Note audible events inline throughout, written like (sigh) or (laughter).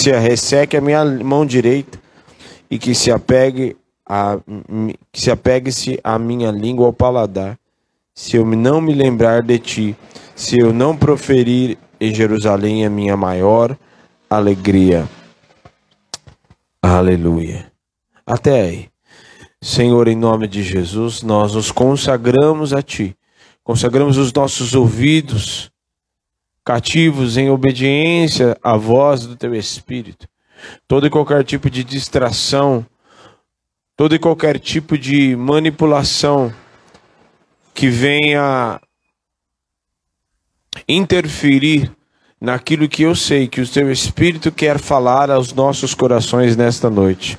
se resseque a minha mão direita e que se apegue a, que se apegue-se a minha língua ao paladar, se eu não me lembrar de ti, se eu não proferir em Jerusalém a minha maior alegria. Aleluia. Até aí. Senhor, em nome de Jesus, nós nos consagramos a Ti, consagramos os nossos ouvidos cativos em obediência à voz do Teu Espírito. Todo e qualquer tipo de distração, todo e qualquer tipo de manipulação que venha interferir naquilo que eu sei que o Teu Espírito quer falar aos nossos corações nesta noite.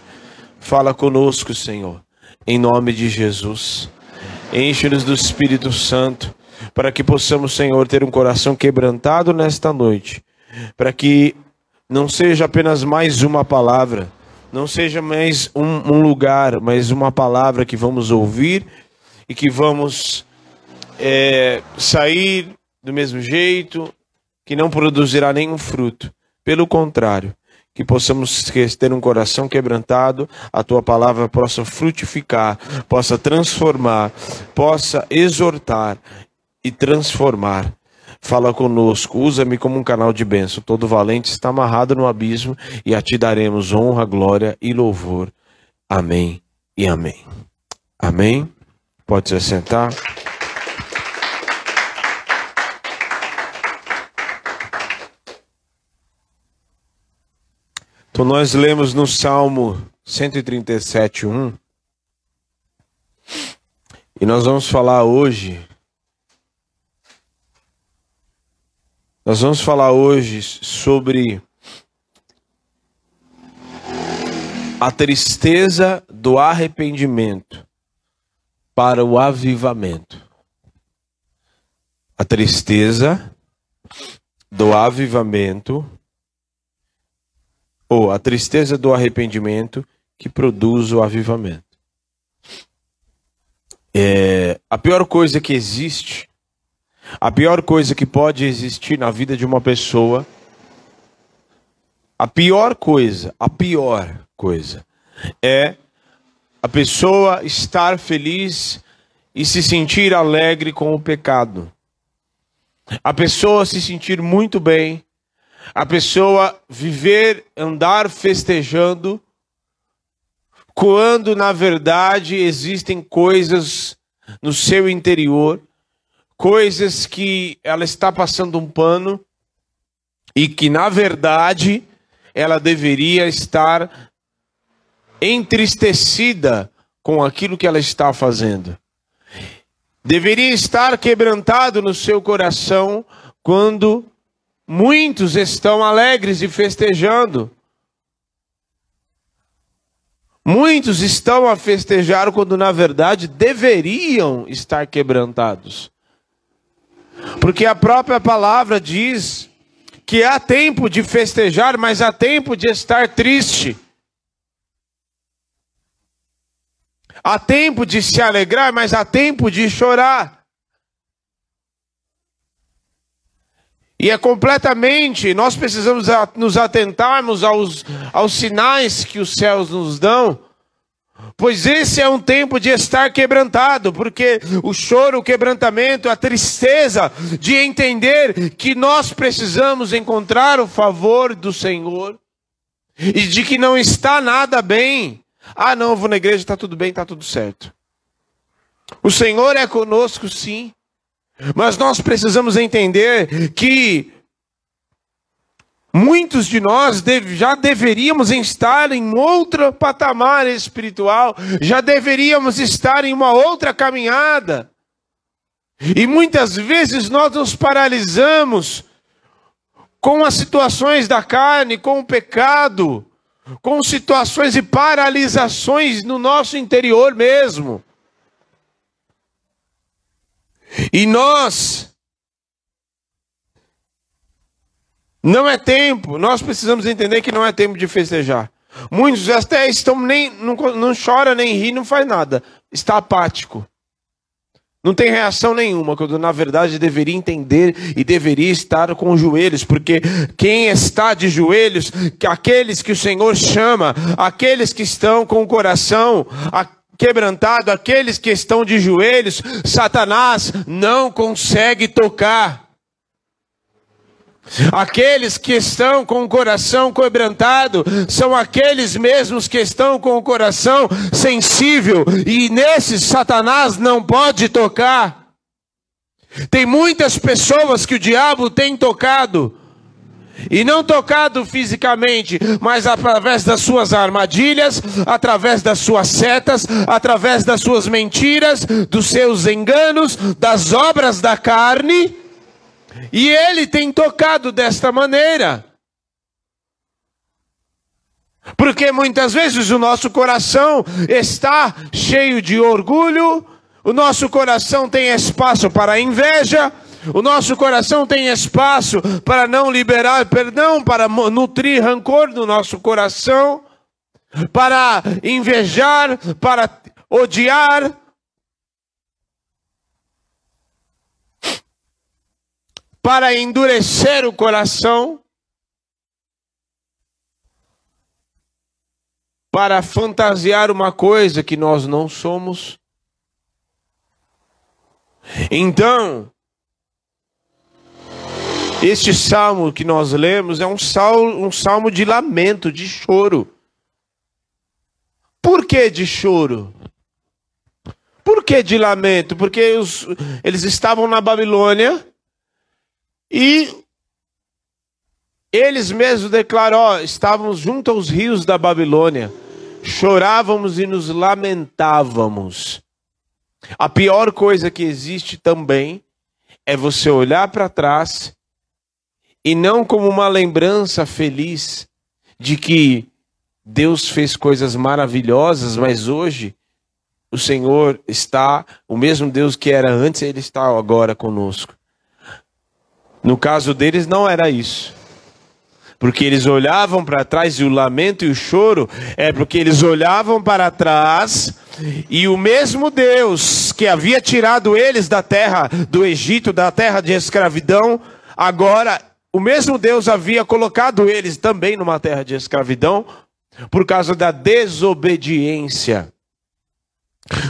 Fala conosco, Senhor em nome de Jesus. Enche-nos do Espírito Santo, para que possamos, Senhor, ter um coração quebrantado nesta noite, para que não seja apenas mais uma palavra, não seja mais um, um lugar, mas uma palavra que vamos ouvir e que vamos é, sair do mesmo jeito, que não produzirá nenhum fruto. Pelo contrário, que possamos ter um coração quebrantado, a tua palavra possa frutificar, possa transformar, possa exortar e transformar. Fala conosco, usa-me como um canal de bênção. Todo valente está amarrado no abismo e a ti daremos honra, glória e louvor. Amém e amém. Amém. Pode se sentar. Então nós lemos no Salmo 137, 1. E nós vamos falar hoje. Nós vamos falar hoje sobre a tristeza do arrependimento para o avivamento. A tristeza do avivamento ou a tristeza do arrependimento que produz o avivamento. É, a pior coisa que existe, a pior coisa que pode existir na vida de uma pessoa, a pior coisa, a pior coisa, é a pessoa estar feliz e se sentir alegre com o pecado. A pessoa se sentir muito bem a pessoa viver, andar festejando, quando na verdade existem coisas no seu interior, coisas que ela está passando um pano e que na verdade ela deveria estar entristecida com aquilo que ela está fazendo. Deveria estar quebrantado no seu coração quando Muitos estão alegres e festejando. Muitos estão a festejar quando na verdade deveriam estar quebrantados. Porque a própria palavra diz que há tempo de festejar, mas há tempo de estar triste. Há tempo de se alegrar, mas há tempo de chorar. E é completamente, nós precisamos nos atentarmos aos, aos sinais que os céus nos dão, pois esse é um tempo de estar quebrantado, porque o choro, o quebrantamento, a tristeza de entender que nós precisamos encontrar o favor do Senhor e de que não está nada bem. Ah, não, eu vou na igreja, está tudo bem, está tudo certo. O Senhor é conosco, sim. Mas nós precisamos entender que muitos de nós já deveríamos estar em outro patamar espiritual, já deveríamos estar em uma outra caminhada. E muitas vezes nós nos paralisamos com as situações da carne, com o pecado, com situações e paralisações no nosso interior mesmo. E nós não é tempo, nós precisamos entender que não é tempo de festejar. Muitos até estão nem não, não chora nem ri, não faz nada, está apático. Não tem reação nenhuma, quando na verdade deveria entender e deveria estar com os joelhos, porque quem está de joelhos, aqueles que o Senhor chama, aqueles que estão com o coração quebrantado, aqueles que estão de joelhos, Satanás não consegue tocar. Aqueles que estão com o coração quebrantado são aqueles mesmos que estão com o coração sensível, e nesses Satanás não pode tocar. Tem muitas pessoas que o diabo tem tocado, e não tocado fisicamente, mas através das suas armadilhas, através das suas setas, através das suas mentiras, dos seus enganos, das obras da carne e ele tem tocado desta maneira. Porque muitas vezes o nosso coração está cheio de orgulho, o nosso coração tem espaço para inveja, o nosso coração tem espaço para não liberar perdão, para nutrir rancor no nosso coração, para invejar, para odiar, para endurecer o coração, para fantasiar uma coisa que nós não somos. Então, este salmo que nós lemos é um salmo, um salmo de lamento, de choro. Por que de choro? Por que de lamento? Porque os, eles estavam na Babilônia e eles mesmos declaram: ó, estávamos junto aos rios da Babilônia, chorávamos e nos lamentávamos. A pior coisa que existe também é você olhar para trás e não como uma lembrança feliz de que Deus fez coisas maravilhosas, mas hoje o Senhor está, o mesmo Deus que era antes, ele está agora conosco. No caso deles, não era isso. Porque eles olhavam para trás e o lamento e o choro é porque eles olhavam para trás e o mesmo Deus que havia tirado eles da terra do Egito, da terra de escravidão, agora o mesmo Deus havia colocado eles também numa terra de escravidão por causa da desobediência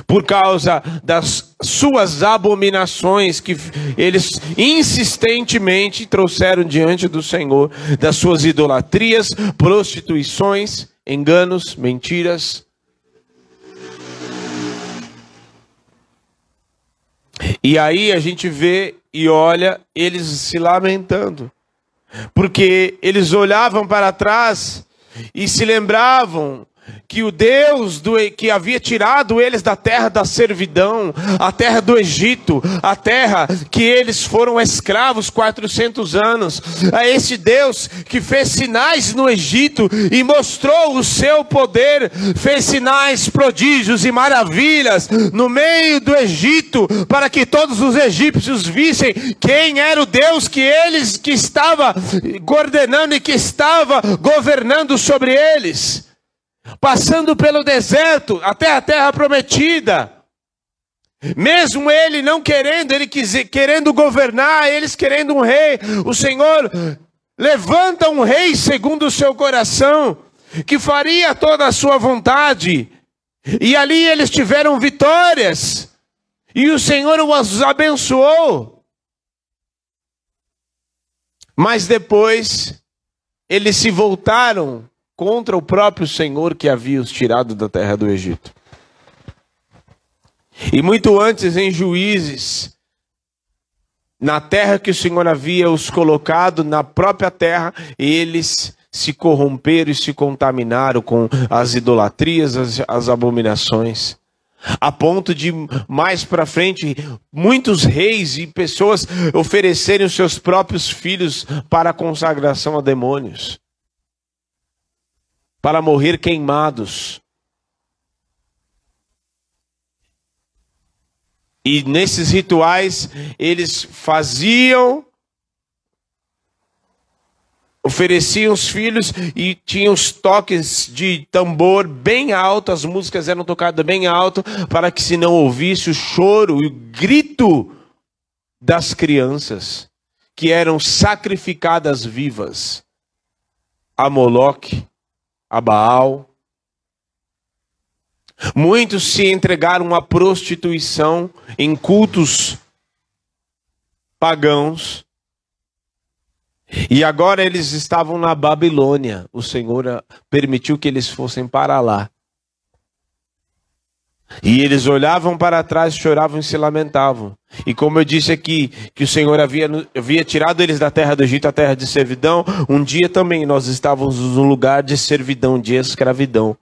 por causa das suas abominações que eles insistentemente trouxeram diante do Senhor, das suas idolatrias, prostituições, enganos, mentiras. E aí a gente vê e olha eles se lamentando, porque eles olhavam para trás e se lembravam que o Deus do, que havia tirado eles da terra da servidão, a terra do Egito, a terra que eles foram escravos 400 anos, a esse Deus que fez sinais no Egito e mostrou o seu poder, fez sinais, prodígios e maravilhas no meio do Egito, para que todos os egípcios vissem quem era o Deus que eles que estava coordenando e que estava governando sobre eles passando pelo deserto até a terra prometida. Mesmo ele não querendo, ele querendo governar, eles querendo um rei, o Senhor levanta um rei segundo o seu coração, que faria toda a sua vontade. E ali eles tiveram vitórias, e o Senhor os abençoou. Mas depois, eles se voltaram contra o próprio Senhor que havia os tirado da terra do Egito. E muito antes, em Juízes, na terra que o Senhor havia os colocado, na própria terra, eles se corromperam e se contaminaram com as idolatrias, as, as abominações. A ponto de mais para frente muitos reis e pessoas oferecerem os seus próprios filhos para consagração a demônios para morrer queimados. E nesses rituais eles faziam ofereciam os filhos e tinham os toques de tambor bem alto, as músicas eram tocadas bem alto, para que se não ouvisse o choro e o grito das crianças que eram sacrificadas vivas a Moloque, a Baal. Muitos se entregaram à prostituição em cultos pagãos e agora eles estavam na Babilônia. O Senhor ah, permitiu que eles fossem para lá. E eles olhavam para trás, choravam e se lamentavam. E como eu disse aqui, que o Senhor havia, havia tirado eles da terra do Egito, a terra de servidão, um dia também nós estávamos num lugar de servidão, de escravidão.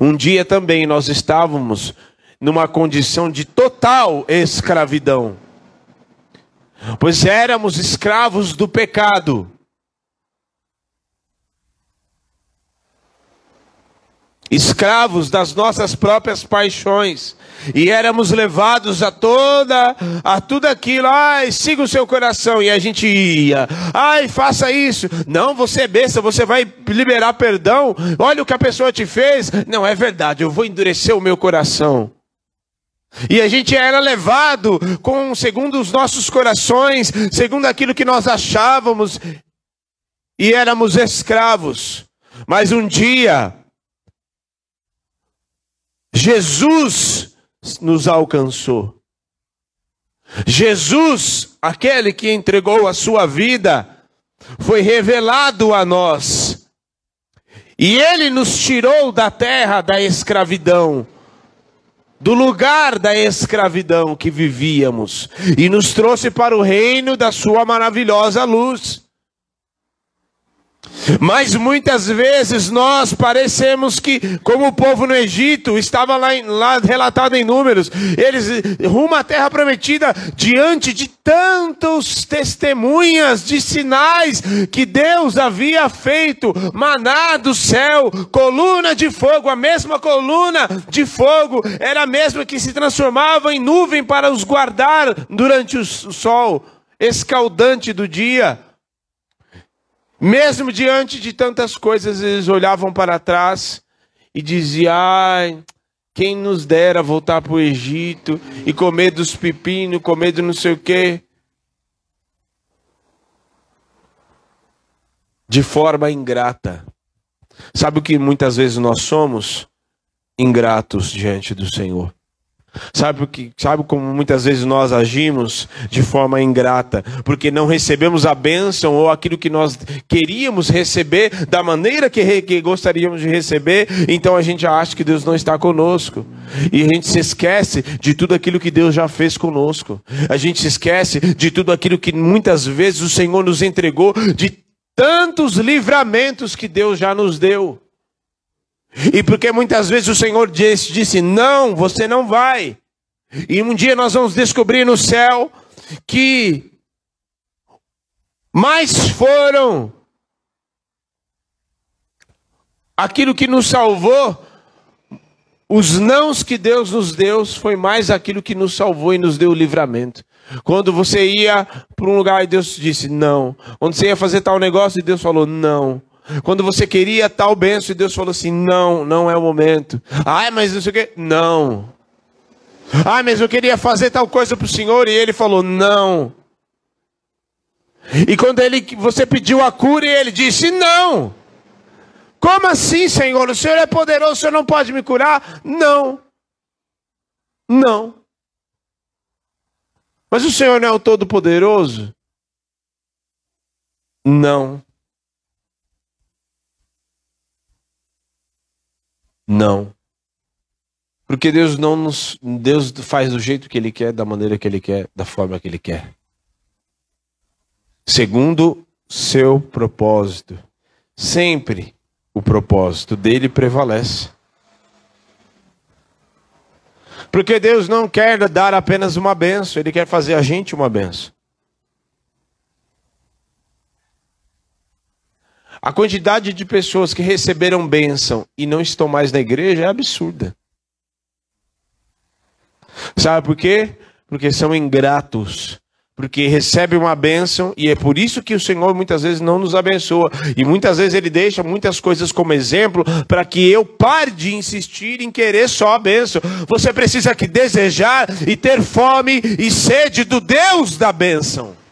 Um dia também nós estávamos numa condição de total escravidão pois éramos escravos do pecado. Escravos das nossas próprias paixões, e éramos levados a toda, a tudo aquilo, ai, siga o seu coração, e a gente ia, ai, faça isso, não, você é besta, você vai liberar perdão, olha o que a pessoa te fez, não, é verdade, eu vou endurecer o meu coração. E a gente era levado com segundo os nossos corações, segundo aquilo que nós achávamos, e éramos escravos. Mas um dia Jesus nos alcançou. Jesus, aquele que entregou a sua vida, foi revelado a nós. E ele nos tirou da terra da escravidão do lugar da escravidão que vivíamos e nos trouxe para o reino da Sua maravilhosa luz. Mas muitas vezes nós parecemos que, como o povo no Egito, estava lá, lá relatado em números, eles rumo à terra prometida diante de tantos testemunhas de sinais que Deus havia feito, maná do céu, coluna de fogo, a mesma coluna de fogo era a mesma que se transformava em nuvem para os guardar durante o sol escaldante do dia. Mesmo diante de tantas coisas, eles olhavam para trás e diziam: ai, quem nos dera voltar para o Egito e comer dos pepinos, comer do não sei o quê. De forma ingrata. Sabe o que muitas vezes nós somos? Ingratos diante do Senhor. Sabe, porque, sabe como muitas vezes nós agimos de forma ingrata? Porque não recebemos a bênção ou aquilo que nós queríamos receber da maneira que, que gostaríamos de receber, então a gente acha que Deus não está conosco. E a gente se esquece de tudo aquilo que Deus já fez conosco. A gente se esquece de tudo aquilo que muitas vezes o Senhor nos entregou, de tantos livramentos que Deus já nos deu. E porque muitas vezes o Senhor disse, disse: Não, você não vai. E um dia nós vamos descobrir no céu que mais foram aquilo que nos salvou, os nãos que Deus nos deu, foi mais aquilo que nos salvou e nos deu o livramento. Quando você ia para um lugar e Deus disse não. Quando você ia fazer tal negócio e Deus falou não. Quando você queria tal benção e Deus falou assim: não, não é o momento. Ah, mas não sei o quê. Não. Ah, mas eu queria fazer tal coisa para o Senhor e Ele falou: não. E quando ele, você pediu a cura e Ele disse: não. Como assim, Senhor? O Senhor é poderoso, o Senhor não pode me curar? Não. Não. Mas o Senhor não é o Todo-Poderoso? Não. Não. Porque Deus não nos. Deus faz do jeito que Ele quer, da maneira que Ele quer, da forma que Ele quer. Segundo seu propósito. Sempre o propósito dele prevalece. Porque Deus não quer dar apenas uma benção, Ele quer fazer a gente uma benção. A quantidade de pessoas que receberam bênção e não estão mais na igreja é absurda. Sabe por quê? Porque são ingratos. porque recebe uma bênção e é por isso que o Senhor muitas vezes não nos abençoa e muitas vezes ele deixa muitas coisas como exemplo para que eu pare de insistir em querer só a bênção. Você precisa que desejar e ter fome e sede do Deus da bênção.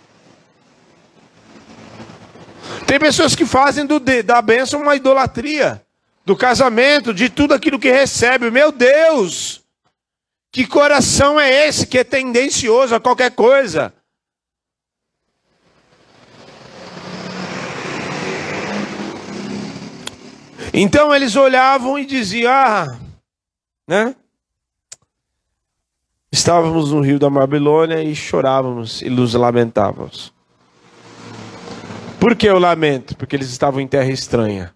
Tem pessoas que fazem do, da bênção uma idolatria, do casamento, de tudo aquilo que recebe. Meu Deus! Que coração é esse que é tendencioso a qualquer coisa? Então eles olhavam e diziam: Ah, né? Estávamos no rio da Babilônia e chorávamos e nos lamentávamos. Por que o lamento? Porque eles estavam em terra estranha.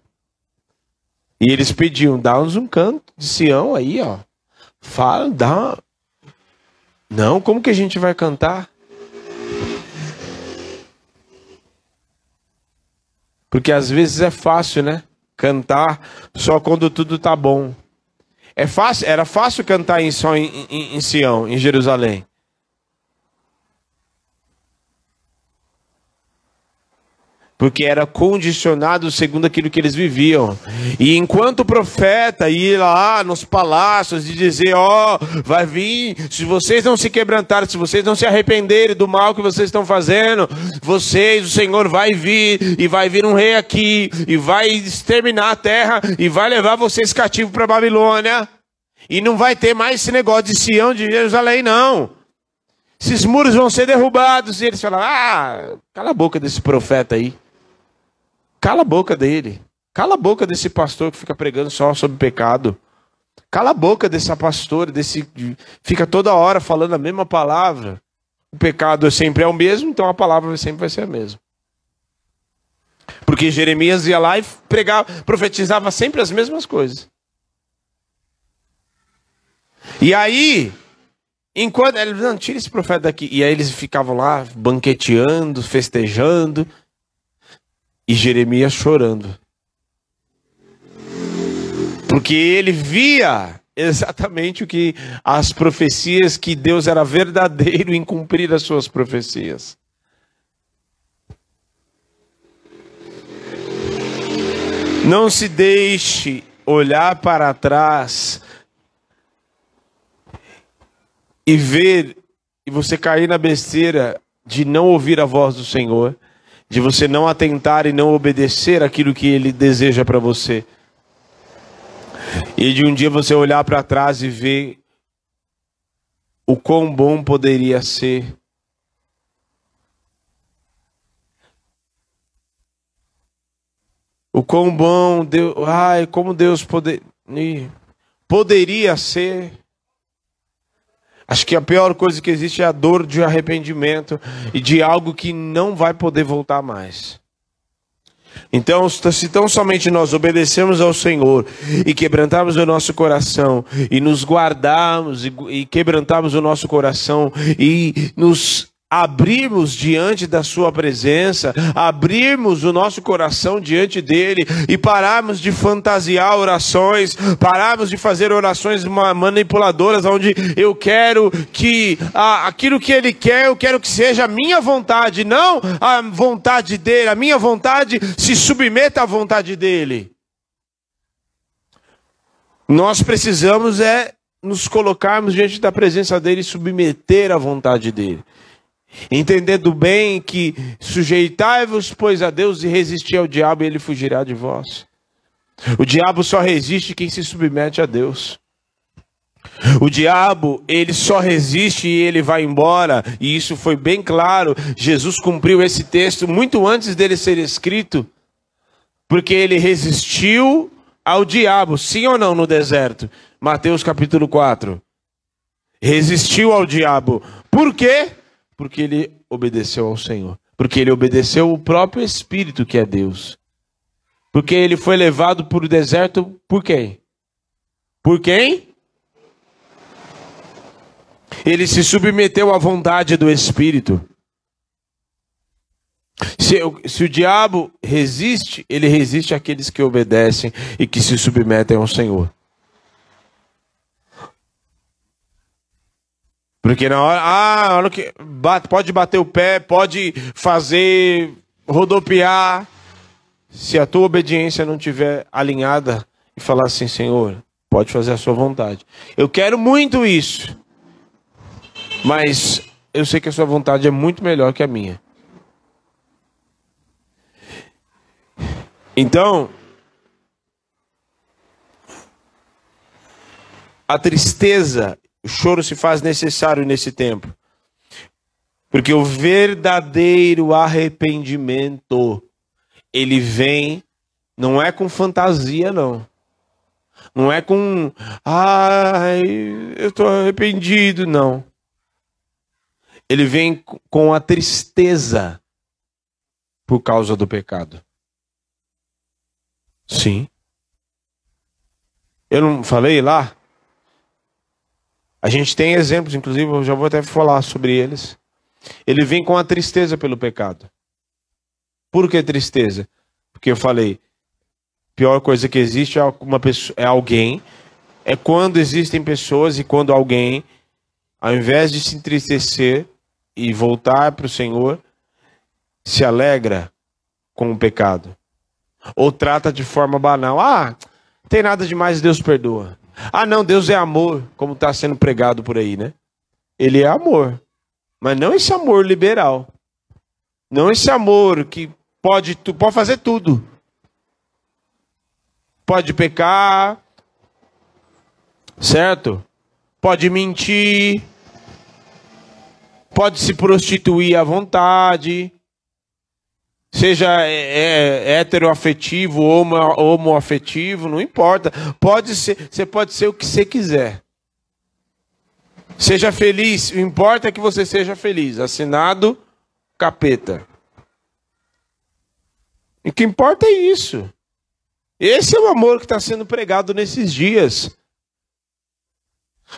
E eles pediam: dá-nos um canto de Sião aí, ó. Fala, dá. Não, como que a gente vai cantar? Porque às vezes é fácil, né? cantar só quando tudo tá bom. É fácil, era fácil cantar em, só em, em, em Sião, em Jerusalém. Porque era condicionado segundo aquilo que eles viviam. E enquanto o profeta ia lá nos palácios e dizer: Ó, oh, vai vir, se vocês não se quebrantarem, se vocês não se arrependerem do mal que vocês estão fazendo, vocês, o Senhor vai vir, e vai vir um rei aqui, e vai exterminar a terra, e vai levar vocês cativos para Babilônia. E não vai ter mais esse negócio de Sião, de Jerusalém, não. Esses muros vão ser derrubados. E eles falaram: Ah, cala a boca desse profeta aí. Cala a boca dele. Cala a boca desse pastor que fica pregando só sobre pecado. Cala a boca dessa pastora, desse fica toda hora falando a mesma palavra. O pecado sempre é o mesmo, então a palavra sempre vai ser a mesma. Porque Jeremias ia lá e pregava, profetizava sempre as mesmas coisas. E aí, enquanto ele não tira esse profeta daqui, e aí eles ficavam lá banqueteando, festejando, e Jeremias chorando. Porque ele via exatamente o que as profecias que Deus era verdadeiro em cumprir as suas profecias. Não se deixe olhar para trás e ver e você cair na besteira de não ouvir a voz do Senhor de você não atentar e não obedecer aquilo que ele deseja para você. E de um dia você olhar para trás e ver o quão bom poderia ser. O quão bom Deus, ai, como Deus poder, poderia ser Acho que a pior coisa que existe é a dor de arrependimento e de algo que não vai poder voltar mais. Então, se tão somente nós obedecemos ao Senhor e quebrantarmos o nosso coração e nos guardarmos e, e quebrantarmos o nosso coração e nos abrirmos diante da Sua presença, abrirmos o nosso coração diante dele e pararmos de fantasiar orações, pararmos de fazer orações manipuladoras, onde eu quero que ah, aquilo que ele quer, eu quero que seja a minha vontade, não a vontade dele, a minha vontade se submeta à vontade dele. Nós precisamos é nos colocarmos diante da presença dele e submeter à vontade dele. Entendendo bem que sujeitai-vos, pois, a Deus e resistir ao diabo, e ele fugirá de vós. O diabo só resiste quem se submete a Deus. O diabo, ele só resiste e ele vai embora, e isso foi bem claro. Jesus cumpriu esse texto muito antes dele ser escrito, porque ele resistiu ao diabo, sim ou não, no deserto? Mateus capítulo 4. Resistiu ao diabo. Por quê? Porque ele obedeceu ao Senhor. Porque ele obedeceu o próprio Espírito que é Deus. Porque ele foi levado para o deserto por quem? Por quem? Ele se submeteu à vontade do Espírito. Se, se, o diabo resiste, ele resiste àqueles que obedecem e que se submetem ao Senhor. Porque na hora, ah, hora que bate, pode bater o pé, pode fazer rodopiar. Se a tua obediência não tiver alinhada e falar assim, Senhor, pode fazer a sua vontade. Eu quero muito isso. Mas eu sei que a sua vontade é muito melhor que a minha. Então, a tristeza, o choro se faz necessário nesse tempo. Porque o verdadeiro arrependimento, ele vem, não é com fantasia, não. Não é com, ai, eu estou arrependido, não. Ele vem com a tristeza por causa do pecado. Sim. Eu não falei lá? A gente tem exemplos, inclusive, eu já vou até falar sobre eles. Ele vem com a tristeza pelo pecado. Por que tristeza? Porque eu falei, pior coisa que existe é uma pessoa, é alguém, é quando existem pessoas e quando alguém, ao invés de se entristecer e voltar para o Senhor, se alegra com o pecado. Ou trata de forma banal. Ah, tem nada demais, Deus perdoa. Ah, não, Deus é amor, como está sendo pregado por aí, né? Ele é amor. Mas não esse amor liberal. Não esse amor que pode, pode fazer tudo. Pode pecar, certo? Pode mentir, pode se prostituir à vontade, seja é, é, heteroafetivo, homo, homoafetivo, não importa. Pode ser, você pode ser o que você quiser. Seja feliz, o importa é que você seja feliz. Assinado capeta. E o que importa é isso. Esse é o amor que está sendo pregado nesses dias.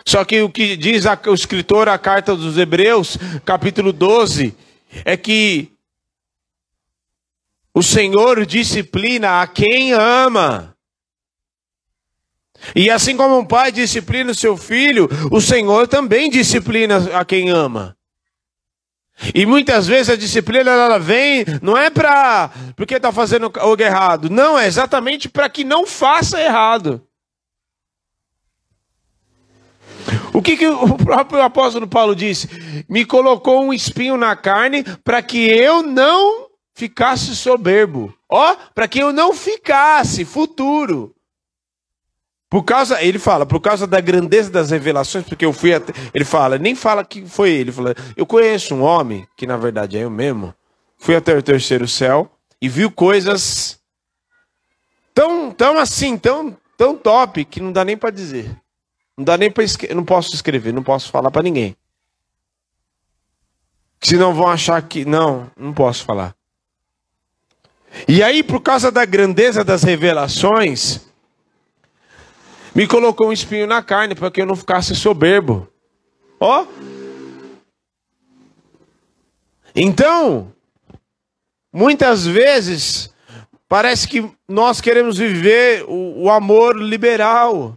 Só que o que diz o escritor, a carta dos Hebreus, capítulo 12, é que o Senhor disciplina a quem ama. E assim como um pai disciplina o seu filho, o Senhor também disciplina a quem ama. E muitas vezes a disciplina ela vem, não é para porque está fazendo algo errado, não, é exatamente para que não faça errado. O que, que o próprio apóstolo Paulo disse? Me colocou um espinho na carne para que eu não ficasse soberbo. Ó, para que eu não ficasse futuro. Por causa, ele fala, por causa da grandeza das revelações, porque eu fui até, ele fala, nem fala que foi ele, ele fala, eu conheço um homem, que na verdade é eu mesmo, fui até o terceiro céu e viu coisas tão, tão assim, tão, tão top que não dá nem para dizer. Não dá nem para não posso escrever, não posso falar para ninguém. Senão vão achar que não, não posso falar. E aí, por causa da grandeza das revelações, me colocou um espinho na carne para que eu não ficasse soberbo. Ó. Então, muitas vezes, parece que nós queremos viver o, o amor liberal.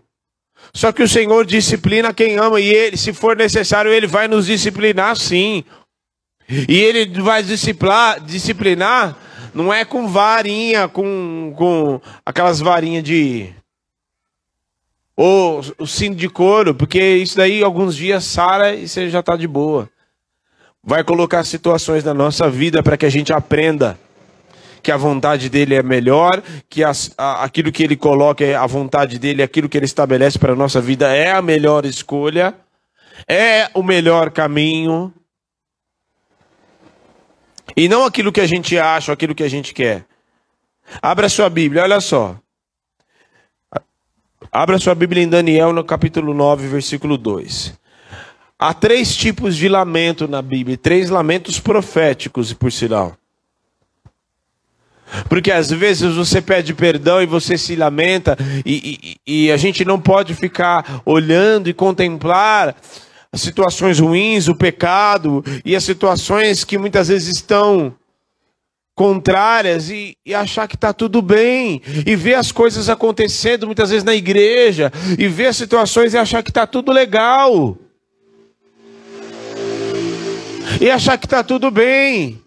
Só que o Senhor disciplina quem ama, e ele, se for necessário, ele vai nos disciplinar sim. E ele vai disciplinar, disciplinar não é com varinha, com, com aquelas varinhas de. Ou o cinto de couro, porque isso daí alguns dias sara e você já está de boa. Vai colocar situações na nossa vida para que a gente aprenda que a vontade dele é melhor, que as, a, aquilo que ele coloca, é a vontade dele, aquilo que ele estabelece para a nossa vida é a melhor escolha, é o melhor caminho. E não aquilo que a gente acha, aquilo que a gente quer. Abra sua Bíblia, olha só. Abra sua Bíblia em Daniel, no capítulo 9, versículo 2. Há três tipos de lamento na Bíblia, três lamentos proféticos, por sinal. Porque às vezes você pede perdão e você se lamenta, e, e, e a gente não pode ficar olhando e contemplar as situações ruins, o pecado e as situações que muitas vezes estão contrárias e, e achar que está tudo bem, e ver as coisas acontecendo muitas vezes na igreja, e ver as situações e achar que está tudo legal. E achar que está tudo bem.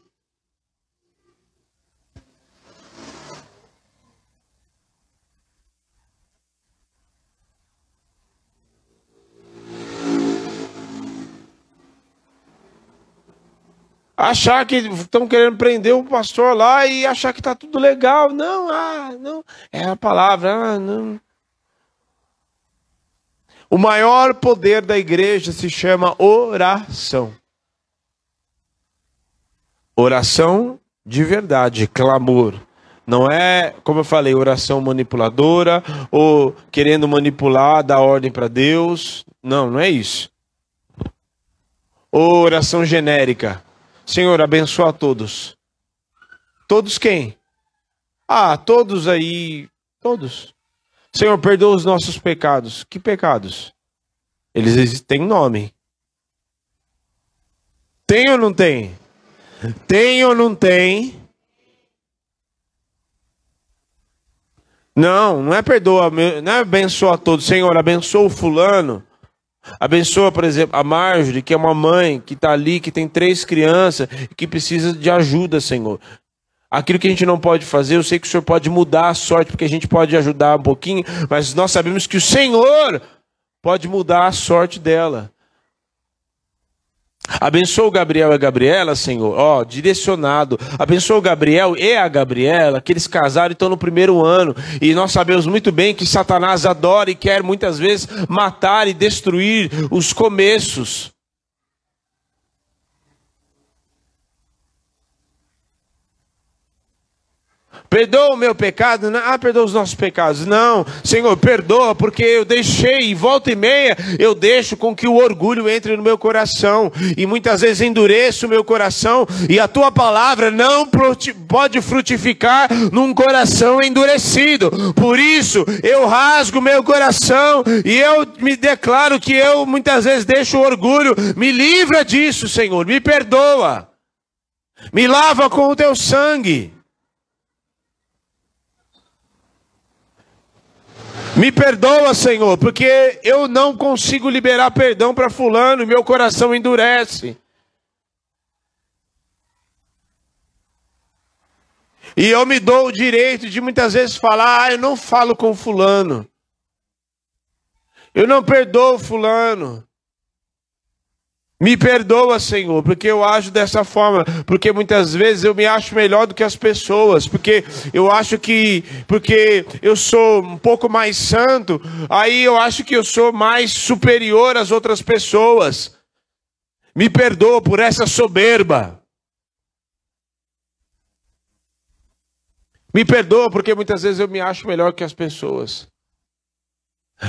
Achar que estão querendo prender o pastor lá e achar que está tudo legal. Não, ah, não, é a palavra, ah, não. O maior poder da igreja se chama oração. Oração de verdade, clamor. Não é, como eu falei, oração manipuladora ou querendo manipular, dar ordem para Deus. Não, não é isso. Ou oração genérica. Senhor, abençoa a todos. Todos quem? Ah, todos aí, todos. Senhor, perdoa os nossos pecados. Que pecados? Eles têm nome. Tem ou não tem? Tem ou não tem? Não, não é perdoa, não é abençoa a todos. Senhor, abençoa o fulano. Abençoa, por exemplo, a Marjorie, que é uma mãe que está ali, que tem três crianças, que precisa de ajuda, Senhor. Aquilo que a gente não pode fazer, eu sei que o Senhor pode mudar a sorte, porque a gente pode ajudar um pouquinho, mas nós sabemos que o Senhor pode mudar a sorte dela. Abençoa o Gabriel e a Gabriela, Senhor, ó, direcionado. Abençoa o Gabriel e a Gabriela, que eles casaram e estão no primeiro ano. E nós sabemos muito bem que Satanás adora e quer muitas vezes matar e destruir os começos. Perdoa o meu pecado? Ah, perdoa os nossos pecados. Não, Senhor, perdoa, porque eu deixei, e volta e meia, eu deixo com que o orgulho entre no meu coração. E muitas vezes endureço o meu coração, e a tua palavra não pode frutificar num coração endurecido. Por isso, eu rasgo meu coração, e eu me declaro que eu muitas vezes deixo o orgulho. Me livra disso, Senhor, me perdoa. Me lava com o teu sangue. Me perdoa, Senhor, porque eu não consigo liberar perdão para Fulano meu coração endurece. E eu me dou o direito de muitas vezes falar: ah, eu não falo com Fulano. Eu não perdoo Fulano. Me perdoa, Senhor, porque eu acho dessa forma, porque muitas vezes eu me acho melhor do que as pessoas, porque eu acho que, porque eu sou um pouco mais santo, aí eu acho que eu sou mais superior às outras pessoas. Me perdoa por essa soberba. Me perdoa porque muitas vezes eu me acho melhor que as pessoas.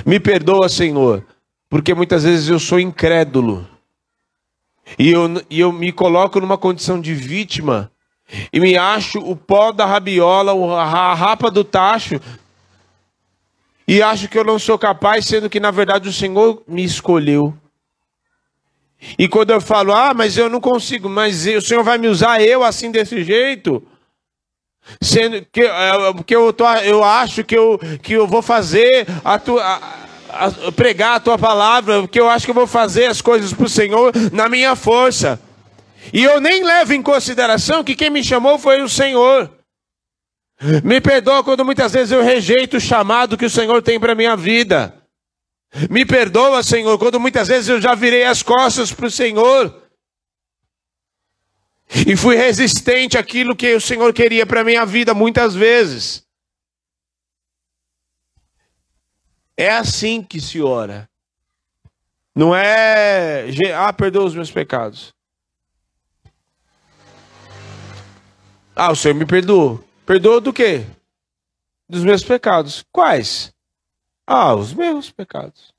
Me perdoa, Senhor, porque muitas vezes eu sou incrédulo. E eu, e eu me coloco numa condição de vítima e me acho o pó da rabiola, a rapa do tacho, e acho que eu não sou capaz, sendo que na verdade o Senhor me escolheu. E quando eu falo, ah, mas eu não consigo, mas o Senhor vai me usar eu assim desse jeito? Sendo que, é, que eu, tô, eu acho que eu, que eu vou fazer a tua pregar a tua palavra, porque eu acho que eu vou fazer as coisas para o Senhor na minha força. E eu nem levo em consideração que quem me chamou foi o Senhor. Me perdoa quando muitas vezes eu rejeito o chamado que o Senhor tem para minha vida. Me perdoa, Senhor, quando muitas vezes eu já virei as costas para o Senhor. E fui resistente àquilo que o Senhor queria para minha vida muitas vezes. É assim que se ora. Não é, ah, perdoa os meus pecados. Ah, o Senhor me perdoou. Perdoa do quê? Dos meus pecados. Quais? Ah, os meus pecados.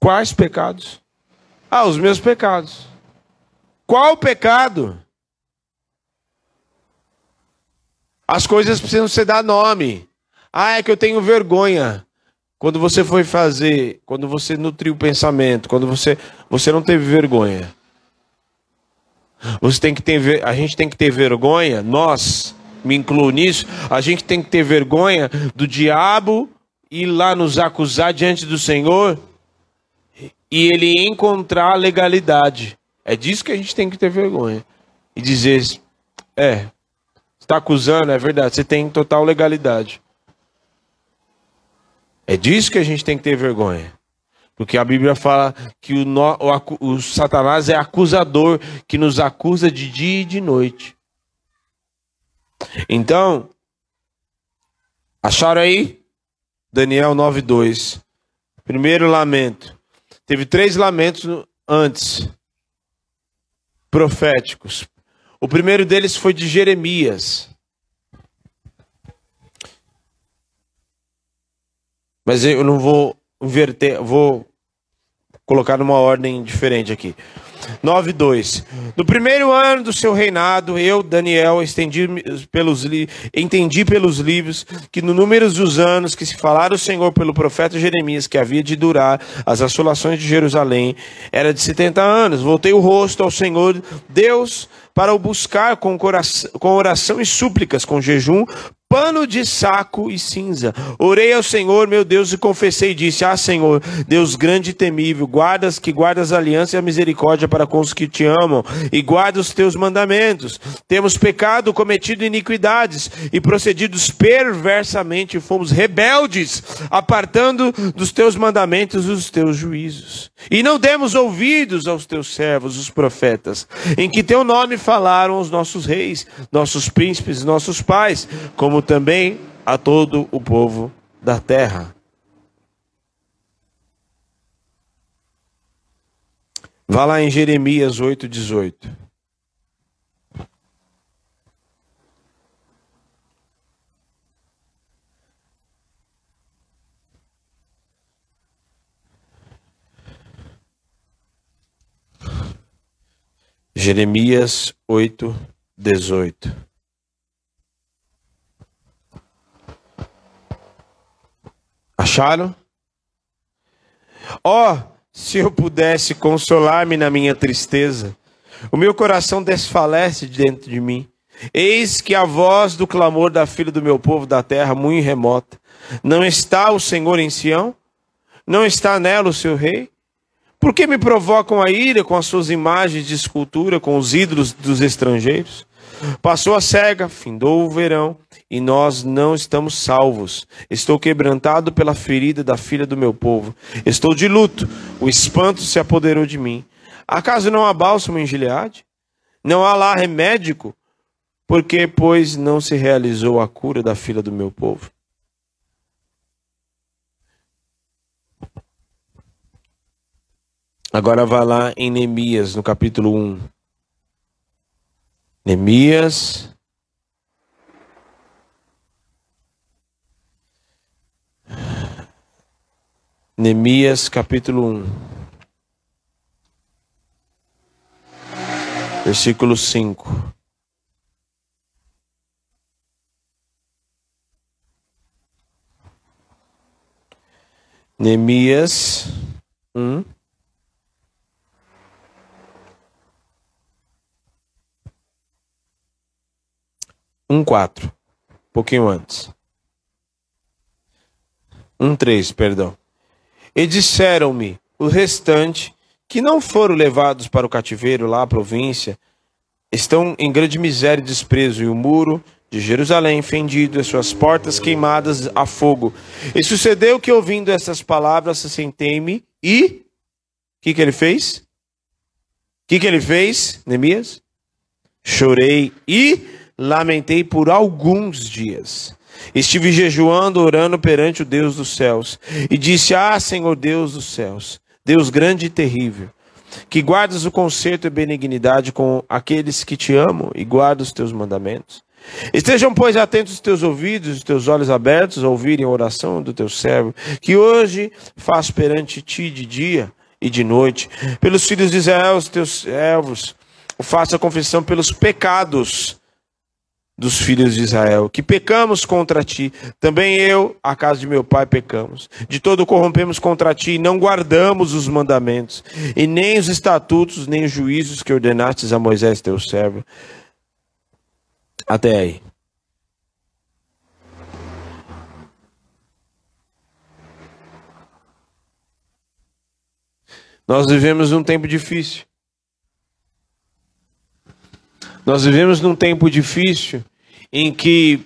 Quais pecados? Ah, os meus pecados. Qual pecado? As coisas precisam ser dar nome. Ah, é que eu tenho vergonha. Quando você foi fazer, quando você nutriu o pensamento, quando você, você não teve vergonha. Você tem que ter, a gente tem que ter vergonha, nós, me incluo nisso, a gente tem que ter vergonha do diabo ir lá nos acusar diante do Senhor e ele encontrar legalidade. É disso que a gente tem que ter vergonha. E dizer, é, está acusando, é verdade, você tem total legalidade. É disso que a gente tem que ter vergonha. Porque a Bíblia fala que o, o, o, Satanás é acusador que nos acusa de dia e de noite. Então, acharam aí? Daniel 9,2. Primeiro lamento. Teve três lamentos antes, proféticos. O primeiro deles foi de Jeremias. Mas eu não vou inverter, vou colocar numa ordem diferente aqui. 9:2. No primeiro ano do seu reinado, eu, Daniel, estendi pelos entendi pelos livros que no número dos anos que se falara o Senhor pelo profeta Jeremias que havia de durar as assolações de Jerusalém era de 70 anos. Voltei o rosto ao Senhor Deus para o buscar com, com oração e súplicas, com jejum, pano de saco e cinza. Orei ao Senhor, meu Deus, e confessei e disse: Ah, Senhor, Deus grande e temível, guardas que guardas a aliança e a misericórdia para com os que te amam e guarda os teus mandamentos. Temos pecado, cometido iniquidades e procedidos perversamente, fomos rebeldes, apartando dos teus mandamentos os teus juízos. E não demos ouvidos aos teus servos, os profetas, em que teu nome falaram os nossos reis, nossos príncipes, nossos pais, como como também a todo o povo da terra. Vá lá em Jeremias 8,18. Jeremias 8, 18. Acharam? Ó, oh, se eu pudesse consolar-me na minha tristeza, o meu coração desfalece dentro de mim. Eis que a voz do clamor da filha do meu povo da terra, muito remota. Não está o Senhor em Sião? Não está nela o seu rei? Por que me provocam a ira com as suas imagens de escultura, com os ídolos dos estrangeiros? Passou a cega, findou o verão, e nós não estamos salvos. Estou quebrantado pela ferida da filha do meu povo. Estou de luto, o espanto se apoderou de mim. Acaso não há bálsamo em Gileade? Não há lá remédio? Porque, pois, não se realizou a cura da filha do meu povo? Agora vá lá em Neemias, no capítulo 1. Neemias. Neemias capítulo 1, versículo 5. Neemias 1, um quatro, um pouquinho antes. Um três, perdão. E disseram-me o restante, que não foram levados para o cativeiro lá à província, estão em grande miséria e desprezo, e o muro de Jerusalém fendido, e suas portas queimadas a fogo. E sucedeu que, ouvindo essas palavras, sentei-me e. O que, que ele fez? O que, que ele fez, Neemias? Chorei e lamentei por alguns dias. Estive jejuando, orando perante o Deus dos céus, e disse: Ah, Senhor Deus dos céus, Deus grande e terrível, que guardas o conserto e benignidade com aqueles que te amam e guardam os teus mandamentos. Estejam, pois, atentos os teus ouvidos, os teus olhos abertos a ouvirem a oração do teu servo, que hoje faço perante ti de dia e de noite, pelos filhos de Israel, os teus servos, faça confissão pelos pecados dos filhos de Israel, que pecamos contra ti. Também eu, a casa de meu pai, pecamos. De todo corrompemos contra ti e não guardamos os mandamentos, e nem os estatutos, nem os juízos que ordenastes a Moisés, teu servo. Até aí. Nós vivemos um tempo difícil. Nós vivemos num tempo difícil em que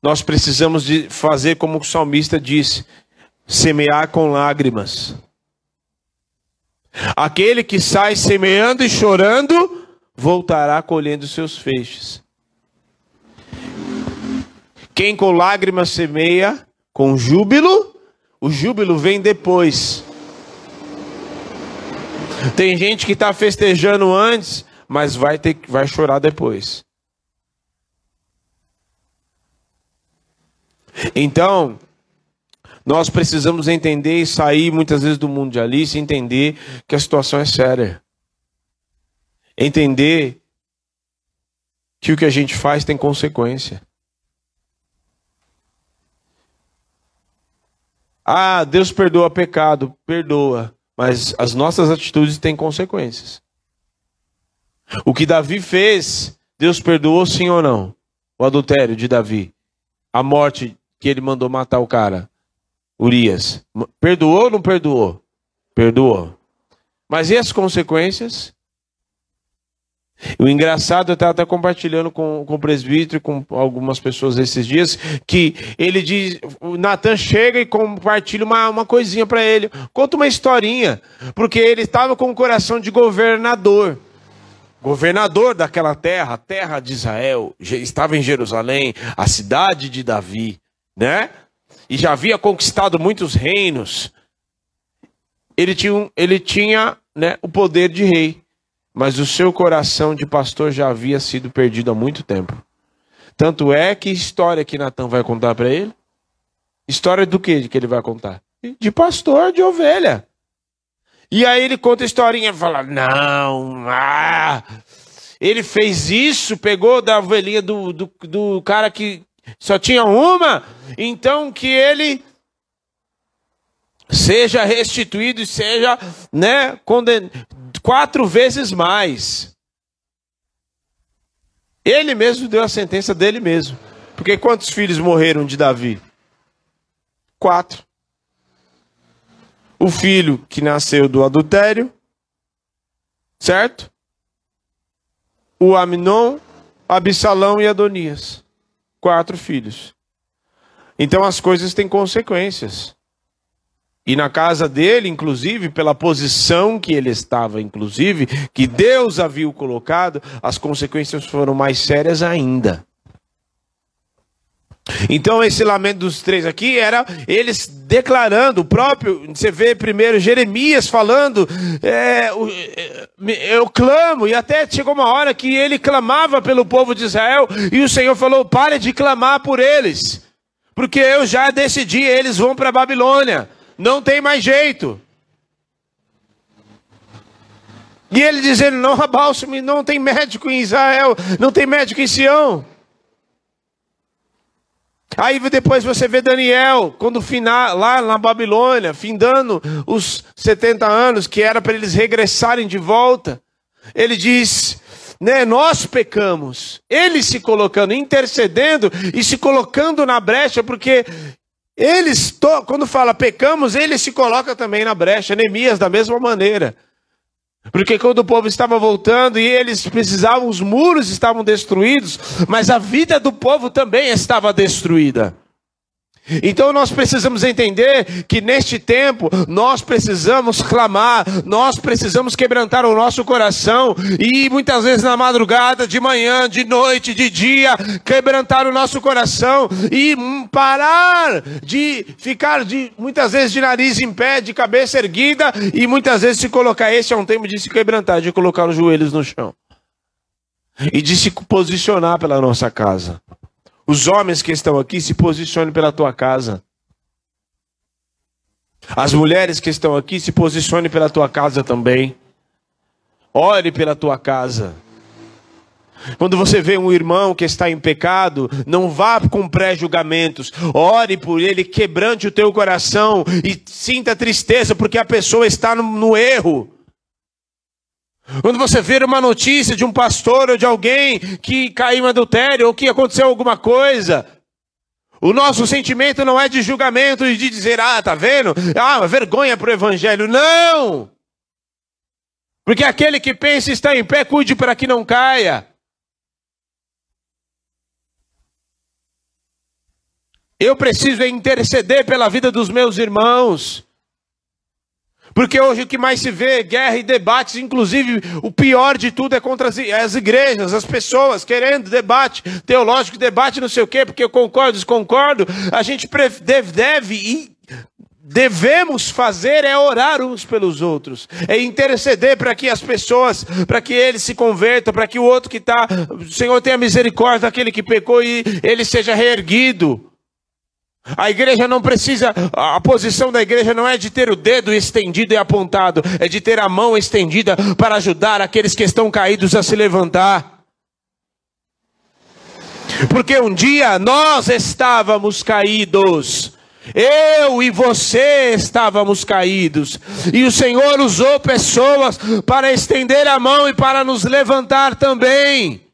nós precisamos de fazer como o salmista disse, semear com lágrimas. Aquele que sai semeando e chorando, voltará colhendo seus feixes. Quem com lágrimas semeia, com júbilo, o júbilo vem depois. Tem gente que está festejando antes, mas vai ter vai chorar depois. Então, nós precisamos entender e sair muitas vezes do mundo de Alice entender que a situação é séria. Entender que o que a gente faz tem consequência. Ah, Deus perdoa pecado, perdoa, mas as nossas atitudes têm consequências. O que Davi fez, Deus perdoou sim ou não? O adultério de Davi, a morte que ele mandou matar o cara, Urias. Perdoou ou não perdoou? Perdoou. Mas e as consequências? O engraçado, eu estava até compartilhando com, com o presbítero, com algumas pessoas esses dias, que ele diz, o Natan chega e compartilha uma, uma coisinha para ele, conta uma historinha, porque ele estava com o coração de governador, governador daquela terra, a terra de Israel, estava em Jerusalém, a cidade de Davi né? E já havia conquistado muitos reinos. Ele tinha, ele tinha né, o poder de rei, mas o seu coração de pastor já havia sido perdido há muito tempo. Tanto é que história que Natan vai contar para ele? História do que que ele vai contar? De pastor de ovelha. E aí ele conta a historinha fala: Não, ah, ele fez isso, pegou da ovelhinha do, do, do cara que só tinha uma, então que ele seja restituído e seja, né, conden... quatro vezes mais. Ele mesmo deu a sentença dele mesmo. Porque quantos filhos morreram de Davi? Quatro. O filho que nasceu do adultério, certo? O Aminon, Absalão e Adonias quatro filhos. Então as coisas têm consequências. E na casa dele, inclusive, pela posição que ele estava, inclusive, que Deus havia colocado, as consequências foram mais sérias ainda. Então, esse lamento dos três aqui era eles declarando, o próprio, você vê primeiro Jeremias falando, é, é, eu clamo, e até chegou uma hora que ele clamava pelo povo de Israel, e o Senhor falou: pare de clamar por eles, porque eu já decidi, eles vão para a Babilônia, não tem mais jeito. E ele dizendo: não, Rabalsame, não tem médico em Israel, não tem médico em Sião. Aí depois você vê Daniel, quando final, lá na Babilônia, findando os 70 anos, que era para eles regressarem de volta. Ele diz, né, nós pecamos. Ele se colocando, intercedendo e se colocando na brecha, porque eles, quando fala pecamos, ele se coloca também na brecha. Neemias da mesma maneira. Porque quando o povo estava voltando e eles precisavam, os muros estavam destruídos, mas a vida do povo também estava destruída. Então nós precisamos entender que neste tempo nós precisamos clamar, nós precisamos quebrantar o nosso coração e muitas vezes na madrugada, de manhã, de noite, de dia, quebrantar o nosso coração e parar de ficar de muitas vezes de nariz em pé, de cabeça erguida e muitas vezes se colocar esse é um tempo de se quebrantar, de colocar os joelhos no chão e de se posicionar pela nossa casa. Os homens que estão aqui se posicionem pela tua casa. As mulheres que estão aqui se posicionem pela tua casa também. Ore pela tua casa. Quando você vê um irmão que está em pecado, não vá com pré-julgamentos. Ore por ele, quebrante o teu coração e sinta tristeza porque a pessoa está no, no erro. Quando você vê uma notícia de um pastor ou de alguém que caiu em adultério ou que aconteceu alguma coisa, o nosso sentimento não é de julgamento e de dizer, ah, tá vendo? Ah, vergonha para o evangelho. Não! Porque aquele que pensa estar em pé, cuide para que não caia. Eu preciso interceder pela vida dos meus irmãos. Porque hoje o que mais se vê é guerra e debates, inclusive o pior de tudo é contra as igrejas, as pessoas querendo debate teológico, debate não sei o quê, porque eu concordo, desconcordo. A gente deve, deve e devemos fazer é orar uns pelos outros, é interceder para que as pessoas, para que eles se convertam, para que o outro que está, o Senhor tenha misericórdia daquele que pecou e ele seja reerguido. A igreja não precisa, a posição da igreja não é de ter o dedo estendido e apontado, é de ter a mão estendida para ajudar aqueles que estão caídos a se levantar. Porque um dia nós estávamos caídos, eu e você estávamos caídos, e o Senhor usou pessoas para estender a mão e para nos levantar também.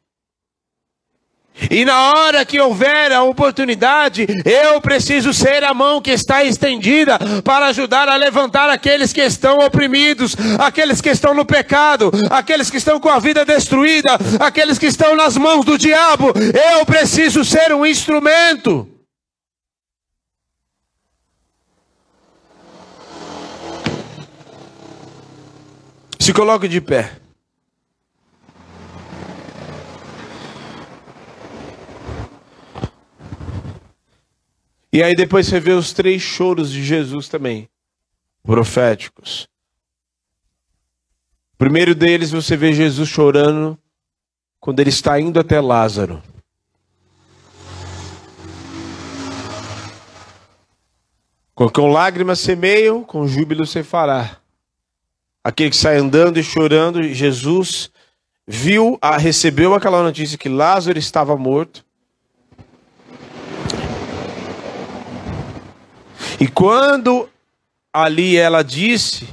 E na hora que houver a oportunidade, eu preciso ser a mão que está estendida para ajudar a levantar aqueles que estão oprimidos, aqueles que estão no pecado, aqueles que estão com a vida destruída, aqueles que estão nas mãos do diabo. Eu preciso ser um instrumento. Se coloque de pé. E aí depois você vê os três choros de Jesus também, proféticos. O primeiro deles você vê Jesus chorando quando ele está indo até Lázaro. Com lágrimas semeiam, com júbilo se fará. Aquele que sai andando e chorando, Jesus viu, recebeu aquela notícia que Lázaro estava morto. E quando ali ela disse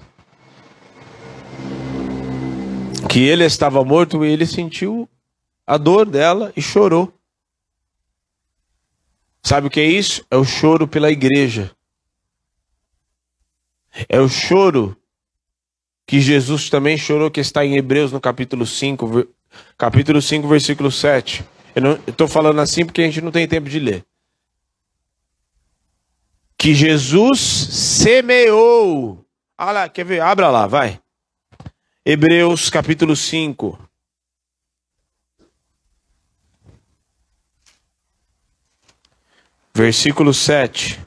que ele estava morto, ele sentiu a dor dela e chorou. Sabe o que é isso? É o choro pela igreja. É o choro que Jesus também chorou, que está em Hebreus no capítulo 5, capítulo 5, versículo 7. Eu estou falando assim porque a gente não tem tempo de ler que Jesus semeou. Ah lá, quer ver? Abra lá, vai. Hebreus capítulo 5. Versículo 7.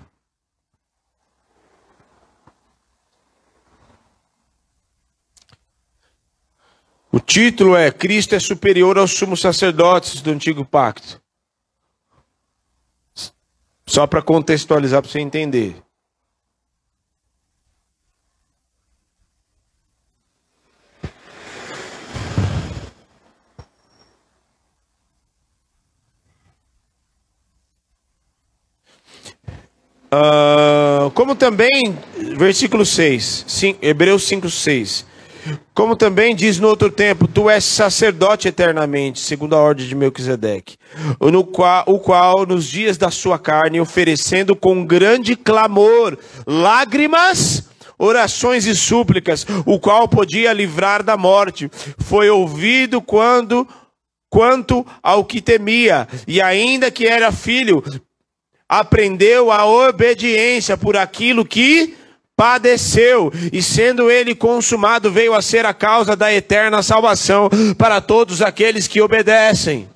O título é Cristo é superior aos sumos sacerdotes do antigo pacto. Só para contextualizar para você entender. Uh, como também, versículo 6, Hebreus 5, 6. Como também diz no outro tempo, tu és sacerdote eternamente, segundo a ordem de Melquisedeque, no qual, o qual nos dias da sua carne, oferecendo com grande clamor, lágrimas, orações e súplicas, o qual podia livrar da morte, foi ouvido quando quanto ao que temia, e ainda que era filho, aprendeu a obediência por aquilo que padeceu, e sendo ele consumado, veio a ser a causa da eterna salvação para todos aqueles que obedecem.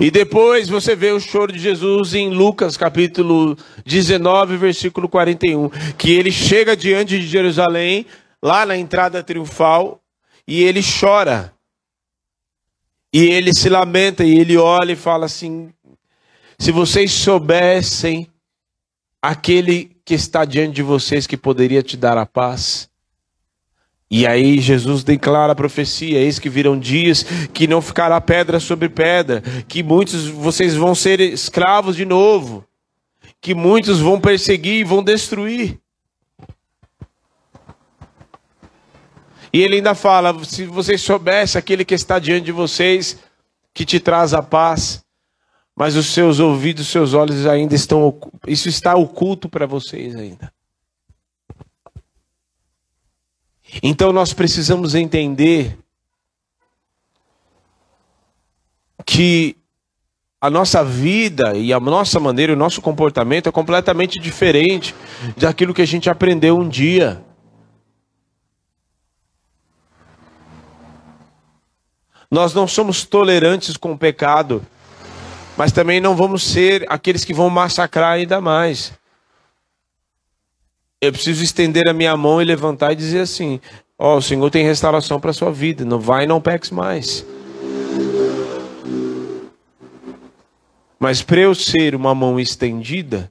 E depois você vê o choro de Jesus em Lucas capítulo 19, versículo 41, que ele chega diante de Jerusalém, lá na entrada triunfal, e ele chora. E ele se lamenta e ele olha e fala assim: se vocês soubessem aquele que está diante de vocês que poderia te dar a paz. E aí Jesus declara a profecia: eis que virão dias que não ficará pedra sobre pedra, que muitos vocês vão ser escravos de novo, que muitos vão perseguir e vão destruir. E ele ainda fala: se vocês soubessem aquele que está diante de vocês, que te traz a paz, mas os seus ouvidos, os seus olhos ainda estão. Isso está oculto para vocês ainda. Então nós precisamos entender que a nossa vida e a nossa maneira, o nosso comportamento é completamente diferente daquilo que a gente aprendeu um dia. Nós não somos tolerantes com o pecado, mas também não vamos ser aqueles que vão massacrar ainda mais. Eu preciso estender a minha mão e levantar e dizer assim: Ó, oh, o Senhor tem restauração para a sua vida, não vai e não peques mais. Mas para eu ser uma mão estendida,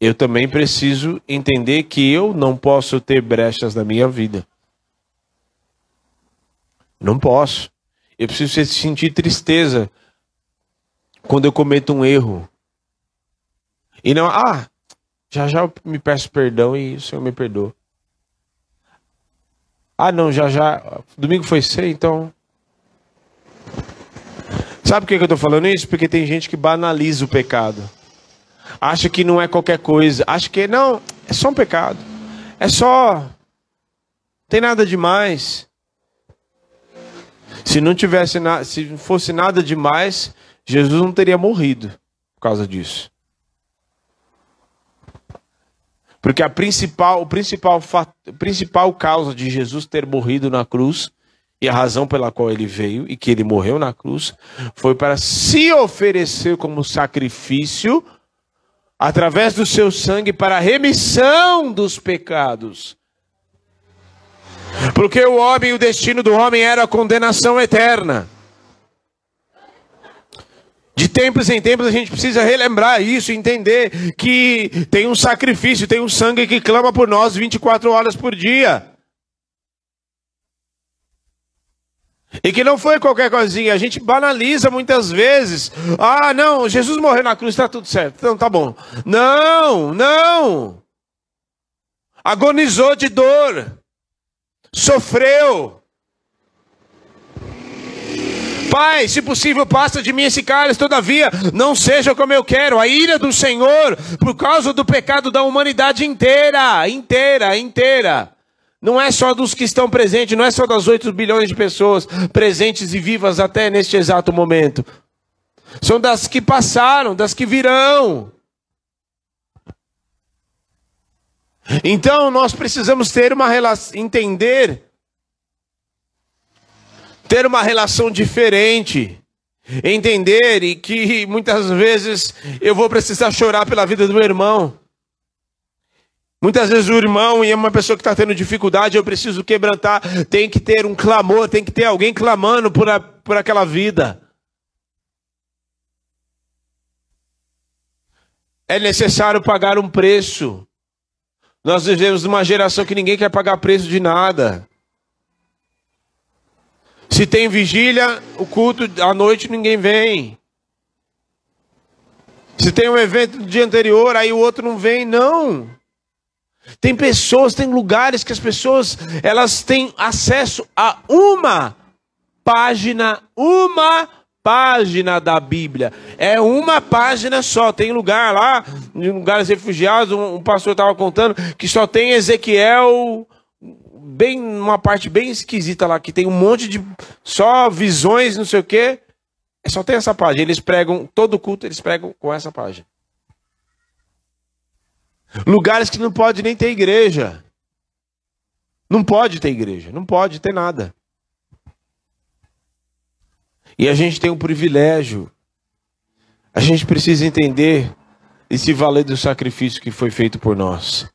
eu também preciso entender que eu não posso ter brechas na minha vida. Não posso. Eu preciso sentir tristeza quando eu cometo um erro. E não, ah, já já eu me peço perdão e o Senhor me perdoa. Ah, não, já já. Domingo foi ser, então Sabe por que eu estou falando isso? Porque tem gente que banaliza o pecado. Acha que não é qualquer coisa. Acha que não, é só um pecado. É só. Tem nada demais. Se não tivesse na... se fosse nada demais, Jesus não teria morrido por causa disso. Porque a principal, o principal, principal causa de Jesus ter morrido na cruz e a razão pela qual ele veio e que ele morreu na cruz foi para se oferecer como sacrifício através do seu sangue para a remissão dos pecados. Porque o homem, o destino do homem era a condenação eterna. De tempos em tempos a gente precisa relembrar isso, entender que tem um sacrifício, tem um sangue que clama por nós 24 horas por dia. E que não foi qualquer coisinha, a gente banaliza muitas vezes. Ah, não, Jesus morreu na cruz, está tudo certo. Então tá bom. Não, não. Agonizou de dor. Sofreu. Pai, se possível, passa de mim esse cálice, todavia, não seja como eu quero. A ira do Senhor, por causa do pecado da humanidade inteira, inteira, inteira. Não é só dos que estão presentes, não é só das 8 bilhões de pessoas presentes e vivas até neste exato momento. São das que passaram, das que virão. Então nós precisamos ter uma relação, entender, ter uma relação diferente, entender e que muitas vezes eu vou precisar chorar pela vida do meu irmão. Muitas vezes o irmão e uma pessoa que está tendo dificuldade, eu preciso quebrantar, tem que ter um clamor, tem que ter alguém clamando por, a, por aquela vida. É necessário pagar um preço. Nós vivemos numa geração que ninguém quer pagar preço de nada. Se tem vigília, o culto à noite ninguém vem. Se tem um evento no dia anterior, aí o outro não vem, não. Tem pessoas, tem lugares que as pessoas elas têm acesso a uma página, uma página da Bíblia. É uma página só. Tem lugar lá, em lugares refugiados, um, um pastor estava contando que só tem Ezequiel bem uma parte bem esquisita lá que tem um monte de só visões, não sei o quê. É só tem essa página. Eles pregam todo culto, eles pregam com essa página. Lugares que não pode nem ter igreja. Não pode ter igreja, não pode ter nada. E a gente tem um privilégio. A gente precisa entender e se valer do sacrifício que foi feito por nós.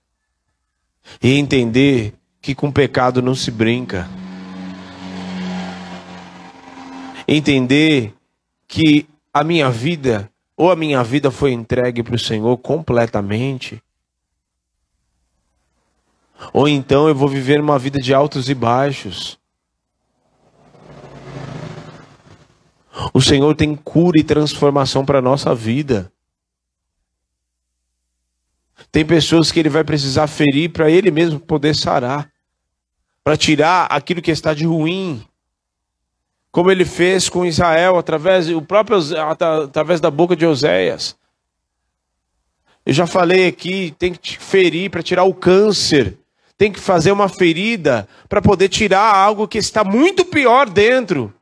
E entender que com pecado não se brinca. Entender que a minha vida, ou a minha vida foi entregue para o Senhor completamente, ou então eu vou viver uma vida de altos e baixos. O Senhor tem cura e transformação para a nossa vida. Tem pessoas que Ele vai precisar ferir para Ele mesmo poder sarar para tirar aquilo que está de ruim. Como Ele fez com Israel, através, o próprio, através da boca de Oséias. Eu já falei aqui, tem que ferir para tirar o câncer tem que fazer uma ferida para poder tirar algo que está muito pior dentro,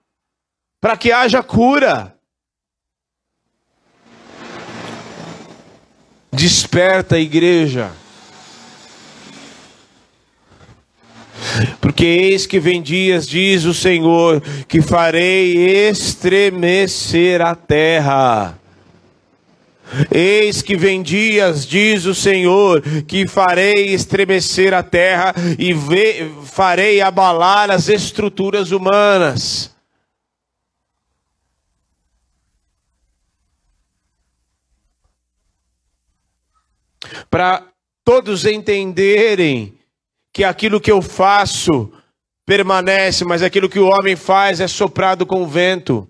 para que haja cura. Desperta a igreja. Porque eis que vem dias, diz o Senhor, que farei estremecer a terra. Eis que vem dias, diz o Senhor, que farei estremecer a terra e farei abalar as estruturas humanas. Para todos entenderem que aquilo que eu faço permanece, mas aquilo que o homem faz é soprado com o vento.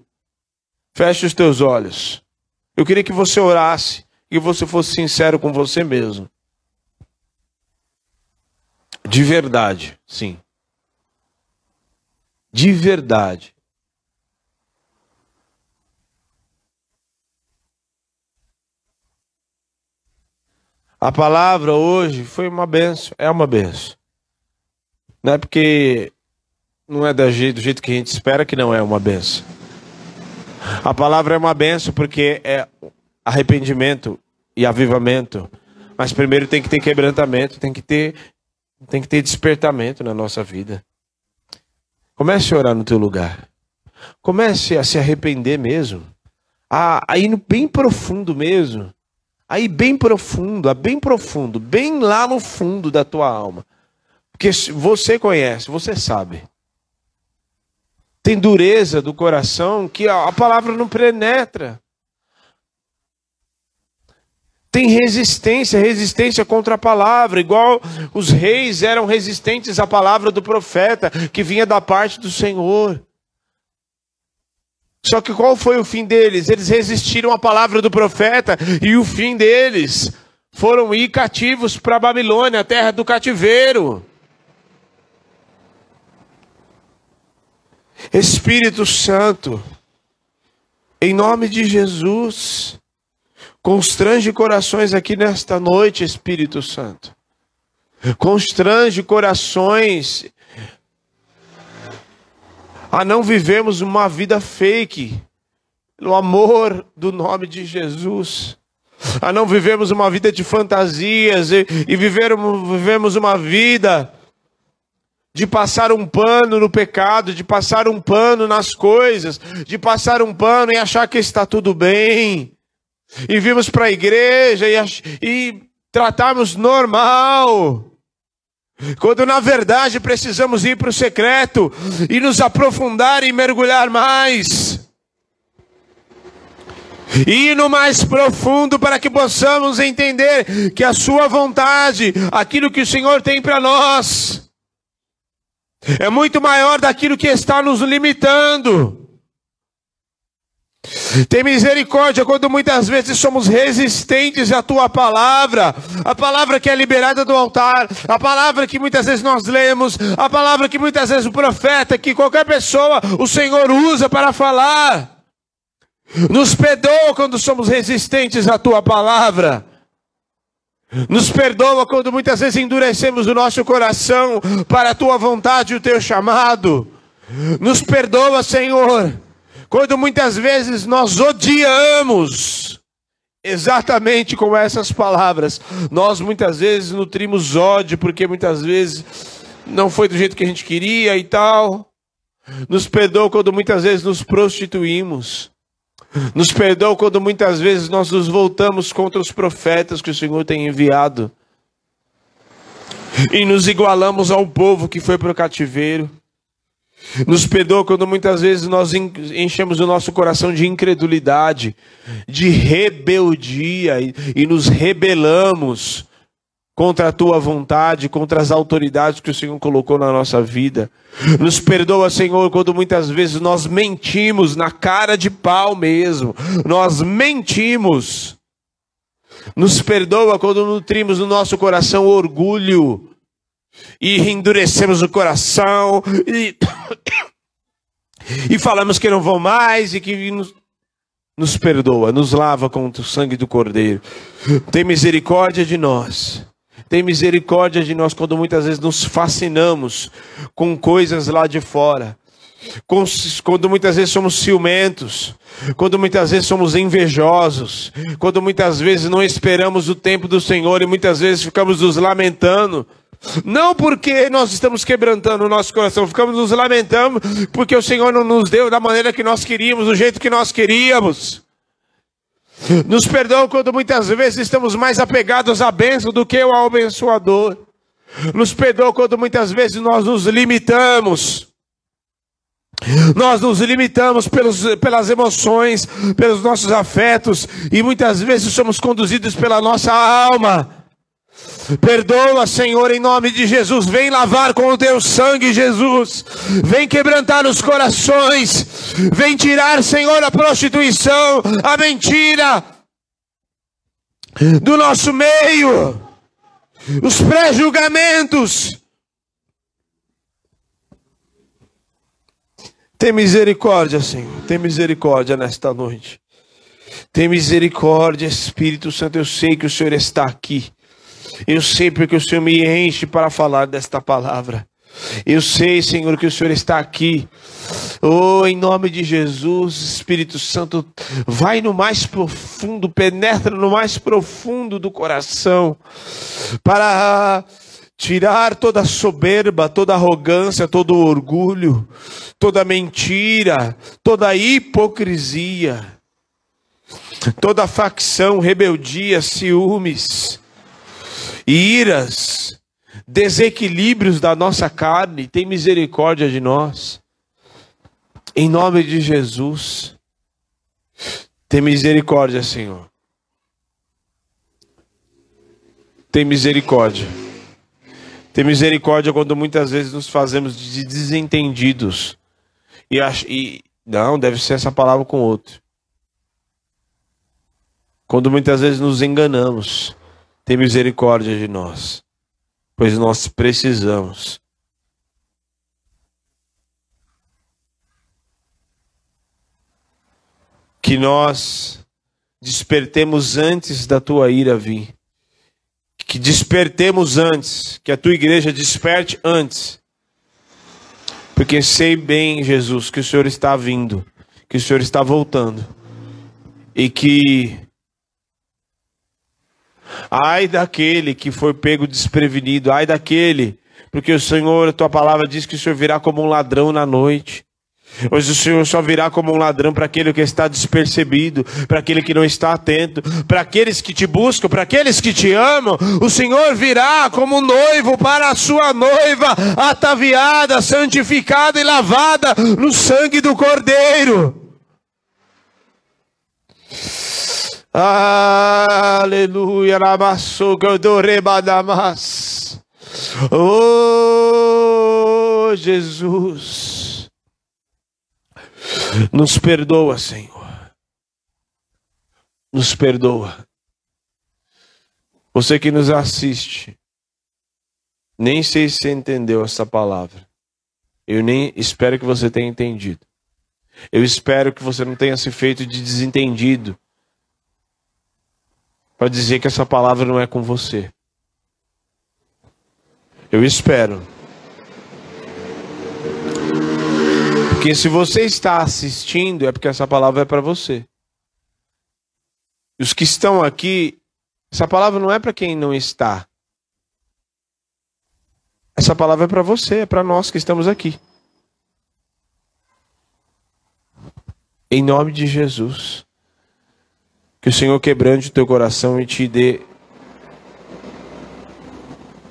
Feche os teus olhos. Eu queria que você orasse e você fosse sincero com você mesmo. De verdade, sim. De verdade. A palavra hoje foi uma benção, é uma benção. Não é porque não é do jeito, que a gente espera que não é uma benção. A palavra é uma benção porque é arrependimento e avivamento. Mas primeiro tem que ter quebrantamento, tem que ter, tem que ter despertamento na nossa vida. Comece a orar no teu lugar. Comece a se arrepender mesmo. A, a ir bem profundo mesmo. Aí bem profundo, a bem profundo, bem lá no fundo da tua alma. Porque você conhece, você sabe. Tem dureza do coração que a palavra não penetra. Tem resistência, resistência contra a palavra, igual os reis eram resistentes à palavra do profeta que vinha da parte do Senhor. Só que qual foi o fim deles? Eles resistiram à palavra do profeta e o fim deles foram ir cativos para Babilônia, a terra do cativeiro. Espírito Santo, em nome de Jesus, constrange corações aqui nesta noite, Espírito Santo. Constrange corações a não vivemos uma vida fake, no amor do nome de Jesus. A não vivemos uma vida de fantasias e, e vivemos uma vida de passar um pano no pecado, de passar um pano nas coisas, de passar um pano e achar que está tudo bem. E vimos para a igreja e, e tratarmos normal. Quando na verdade precisamos ir para o secreto e nos aprofundar e mergulhar mais. E ir no mais profundo para que possamos entender que a Sua vontade, aquilo que o Senhor tem para nós, é muito maior daquilo que está nos limitando. Tem misericórdia quando muitas vezes somos resistentes à tua palavra, a palavra que é liberada do altar, a palavra que muitas vezes nós lemos, a palavra que muitas vezes o profeta, que qualquer pessoa o Senhor usa para falar. Nos perdoa quando somos resistentes à tua palavra. Nos perdoa quando muitas vezes endurecemos o nosso coração para a tua vontade e o teu chamado. Nos perdoa, Senhor, quando muitas vezes nós odiamos. Exatamente com essas palavras. Nós muitas vezes nutrimos ódio porque muitas vezes não foi do jeito que a gente queria e tal. Nos perdoa quando muitas vezes nos prostituímos. Nos perdoa quando muitas vezes nós nos voltamos contra os profetas que o Senhor tem enviado. E nos igualamos ao povo que foi para o cativeiro. Nos perdoa quando muitas vezes nós enchemos o nosso coração de incredulidade, de rebeldia e, nos rebelamos contra a tua vontade, contra as autoridades que o Senhor colocou na nossa vida. Nos perdoa, Senhor, quando muitas vezes nós mentimos na cara de pau mesmo. Nós mentimos. Nos perdoa quando nutrimos no nosso coração orgulho e endurecemos o coração e, (coughs) e falamos que não vão mais e que nos, nos perdoa, nos lava com o sangue do Cordeiro. Tem misericórdia de nós Tem misericórdia de nós quando muitas vezes nos fascinamos com coisas lá de fora. Quando muitas vezes somos ciumentos, quando muitas vezes somos invejosos, quando muitas vezes não esperamos o tempo do Senhor e muitas vezes ficamos nos lamentando. Não porque nós estamos quebrantando o nosso coração, ficamos nos lamentando porque o Senhor não nos deu da maneira que nós queríamos, do jeito que nós queríamos. Nos perdoa quando muitas vezes estamos mais apegados à bênção do que ao abençoador. Nos perdoa quando muitas vezes nós nos limitamos. Nós nos limitamos pelos, pelas emoções, pelos nossos afetos, e muitas vezes somos conduzidos pela nossa alma. Perdoa, Senhor, em nome de Jesus. Vem lavar com o teu sangue, Jesus. Vem quebrantar os corações. Vem tirar, Senhor, a prostituição, a mentira do nosso meio, os pré-julgamentos. Tem misericórdia, Senhor. Tem misericórdia nesta noite. Tem misericórdia, Espírito Santo. Eu sei que o Senhor está aqui. Eu sei porque o Senhor me enche para falar desta palavra. Eu sei, Senhor, que o Senhor está aqui. Oh, em nome de Jesus, Espírito Santo, vai no mais profundo, penetra no mais profundo do coração, para tirar toda soberba, toda arrogância, todo orgulho, toda mentira, toda hipocrisia, toda facção, rebeldia, ciúmes, iras, desequilíbrios da nossa carne, tem misericórdia de nós. Em nome de Jesus, tem misericórdia, Senhor. Tem misericórdia. Tem misericórdia quando muitas vezes nos fazemos de desentendidos. E, ach... e não, deve ser essa palavra com outro. Quando muitas vezes nos enganamos tem misericórdia de nós, pois nós precisamos. Que nós despertemos antes da tua ira vir. Que despertemos antes, que a tua igreja desperte antes. Porque sei bem, Jesus, que o Senhor está vindo, que o Senhor está voltando. E que Ai daquele que foi pego desprevenido, ai daquele, porque o Senhor, a tua palavra diz que o Senhor virá como um ladrão na noite. Hoje o Senhor só virá como um ladrão para aquele que está despercebido, para aquele que não está atento, para aqueles que te buscam, para aqueles que te amam. O Senhor virá como um noivo para a sua noiva, ataviada, santificada e lavada no sangue do Cordeiro. Aleluia, Ramassuca, Dorebadamas. Oh, Jesus. Nos perdoa, Senhor. Nos perdoa. Você que nos assiste, nem sei se você entendeu essa palavra. Eu nem espero que você tenha entendido. Eu espero que você não tenha se feito de desentendido para dizer que essa palavra não é com você. Eu espero. Porque se você está assistindo, é porque essa palavra é para você. Os que estão aqui, essa palavra não é para quem não está. Essa palavra é para você, é para nós que estamos aqui. Em nome de Jesus. Que o Senhor quebrante o teu coração e te dê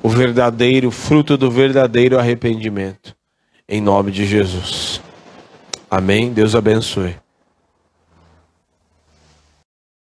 o verdadeiro fruto do verdadeiro arrependimento. Em nome de Jesus. Amém. Deus abençoe.